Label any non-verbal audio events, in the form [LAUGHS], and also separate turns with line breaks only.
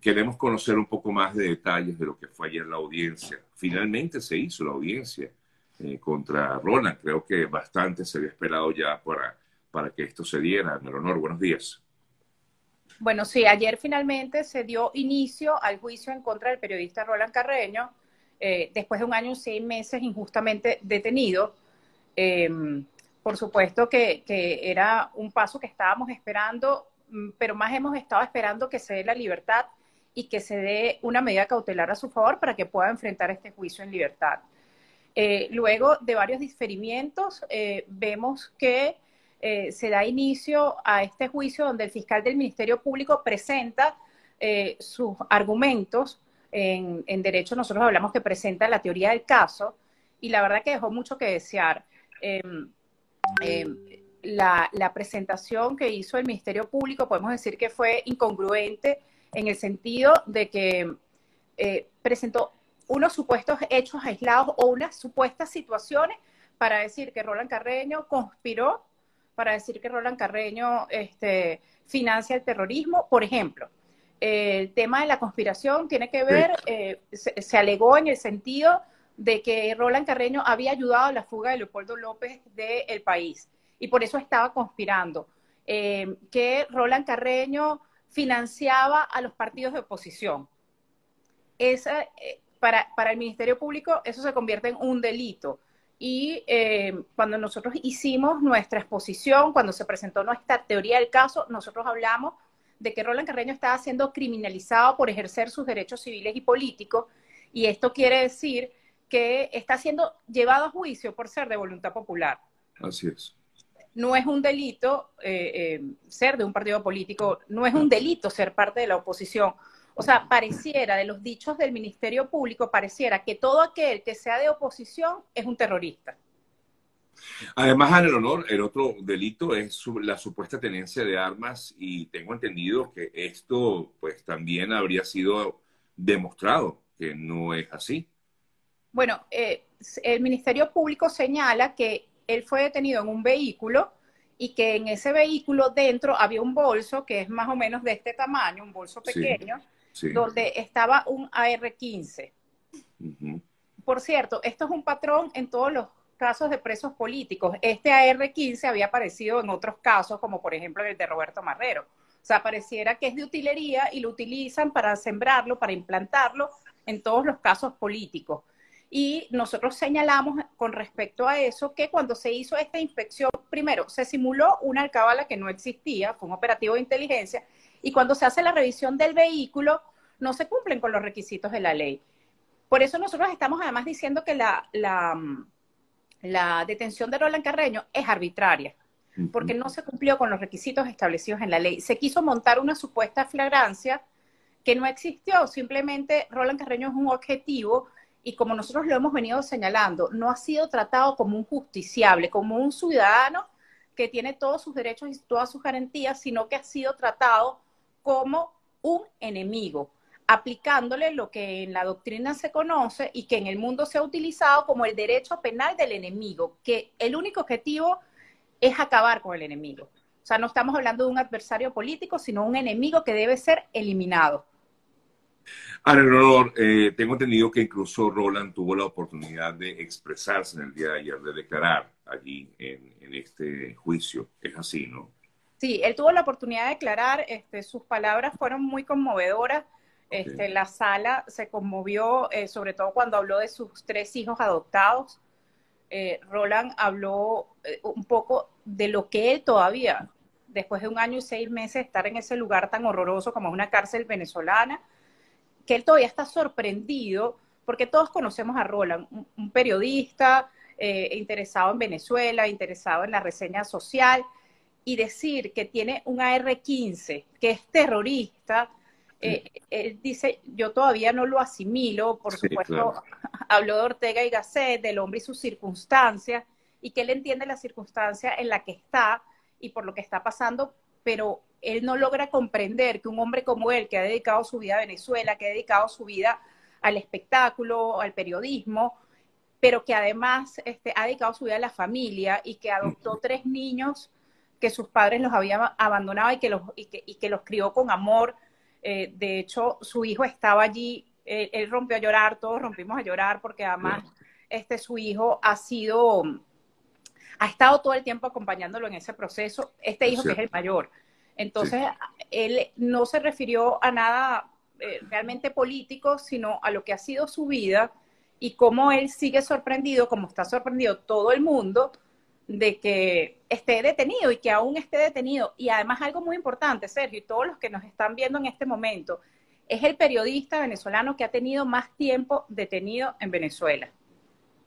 queremos conocer un poco más de detalles de lo que fue ayer la audiencia. Finalmente se hizo la audiencia eh, contra Roland. Creo que bastante se había esperado ya para, para que esto se diera. Honor, buenos días.
Bueno, sí, ayer finalmente se dio inicio al juicio en contra del periodista Roland Carreño, eh, después de un año y seis meses injustamente detenido. Em, por supuesto que, que, era un paso que estábamos esperando, mm, pero más hemos estado esperando que se dé la libertad y que se dé una medida cautelar a su favor para que pueda enfrentar este juicio en libertad. Eh, luego de varios diferimientos, eh, vemos que eh, se da inicio a este juicio donde el fiscal del Ministerio Público presenta sus argumentos. En, derecho nosotros hablamos que presenta la teoría del caso y la verdad que dejó mucho que desear. Em, em, la, presentación que hizo el Ministerio Público podemos decir que fue incongruente en el sentido de que presentó unos supuestos hechos aislados o unas supuestas situaciones para decir que Roland Carreño conspiró, para decir que Roland Carreño este, financia el terrorismo. Por ejemplo, el tema de la conspiración tiene que ver, eh, se, alegó en el sentido de que Roland Carreño había ayudado a la fuga de Leopoldo López del país y por eso estaba conspirando. Eh, que Roland Carreño financiaba a los partidos de oposición. Esa, eh, para, para, el Ministerio Público eso se convierte en un delito. Y eh, cuando nosotros hicimos nuestra exposición, cuando se presentó nuestra teoría del caso, nosotros hablamos de que Roland Carreño estaba siendo criminalizado por ejercer sus derechos civiles y políticos. Y esto quiere decir que está siendo llevado a juicio por ser de voluntad popular.
Así es.
No es un delito eh, eh, ser de un partido político, no es un delito ser parte de la oposición o sea, pareciera, de los dichos del Ministerio Público, pareciera que todo aquel que sea de oposición es un terrorista.
Además, en el honor, el otro delito es la supuesta tenencia de armas y tengo entendido que esto pues también habría sido demostrado que no es así.
Bueno, eh, el Ministerio Público señala que él fue detenido en un vehículo y que en ese vehículo dentro había un bolso que es más o menos de este tamaño, un bolso pequeño, donde estaba un AR-15. Por cierto, esto es un patrón en todos los casos de presos políticos. Este AR-15 había aparecido en otros casos, como por ejemplo el de Roberto Marrero. O sea, pareciera que es de utilería y lo utilizan para sembrarlo, para implantarlo en todos los casos políticos. Y nosotros señalamos con respecto a eso que cuando se hizo esta inspección, primero, se simuló una alcabala que no existía, fue un operativo de inteligencia, y cuando se hace la revisión del vehículo, no se cumplen con los requisitos de la ley. Por eso nosotros estamos además diciendo que la, la, detención de Roland Carreño es arbitraria, porque no se cumplió con los requisitos establecidos en la ley. Se quiso montar una supuesta flagrancia que no existió, simplemente Roland Carreño es un objetivo y como nosotros lo hemos venido señalando, no ha sido tratado como un justiciable, como un ciudadano que tiene todos sus derechos y todas sus garantías, sino que ha sido tratado como un enemigo, aplicándole lo que en la doctrina se conoce y que en el mundo se ha utilizado como el derecho penal del enemigo, que el único objetivo es acabar con el enemigo. O sea, no estamos hablando de un adversario político, sino un enemigo que debe ser eliminado.
Ana eh, tengo entendido que incluso Roland tuvo la oportunidad de expresarse en el día de ayer, de declarar allí en, en este juicio. Es así, ¿no?
Sí, él tuvo la oportunidad de declarar, este, sus palabras fueron muy conmovedoras. Este, La sala se conmovió, eh, sobre todo cuando habló de sus tres hijos adoptados. Eh, Roland habló eh, un poco de lo que él todavía, después de un año y seis meses, estar en ese lugar tan horroroso como una cárcel venezolana, que él todavía está sorprendido, porque todos conocemos a Roland, un, periodista interesado en Venezuela, interesado en la reseña social, y decir que tiene un AR-15, que es terrorista, eh, él dice, yo todavía no lo asimilo, por supuesto, [LAUGHS] habló de Ortega y Gasset, del hombre y sus circunstancias, y que él entiende la circunstancia en la que está y por lo que está pasando, pero él no logra comprender que un hombre como él, que ha dedicado su vida a Venezuela, que ha dedicado su vida al espectáculo, al periodismo, pero que además este, ha dedicado su vida a la familia y que adoptó tres niños que sus padres los habían abandonado y que los, y que, los crió con amor, Eh, de hecho, su hijo estaba allí, él rompió a llorar, todos rompimos a llorar porque además este, su hijo ha sido, ha estado todo el tiempo acompañándolo en ese proceso, este hijo que es el mayor. Entonces, él no se refirió a nada eh, realmente político, sino a lo que ha sido su vida y cómo él sigue sorprendido, como está sorprendido todo el mundo, de que esté detenido y que aún esté detenido. Y además algo muy importante, Sergio, y todos los que nos están viendo en este momento, es el periodista venezolano que ha tenido más tiempo detenido en Venezuela.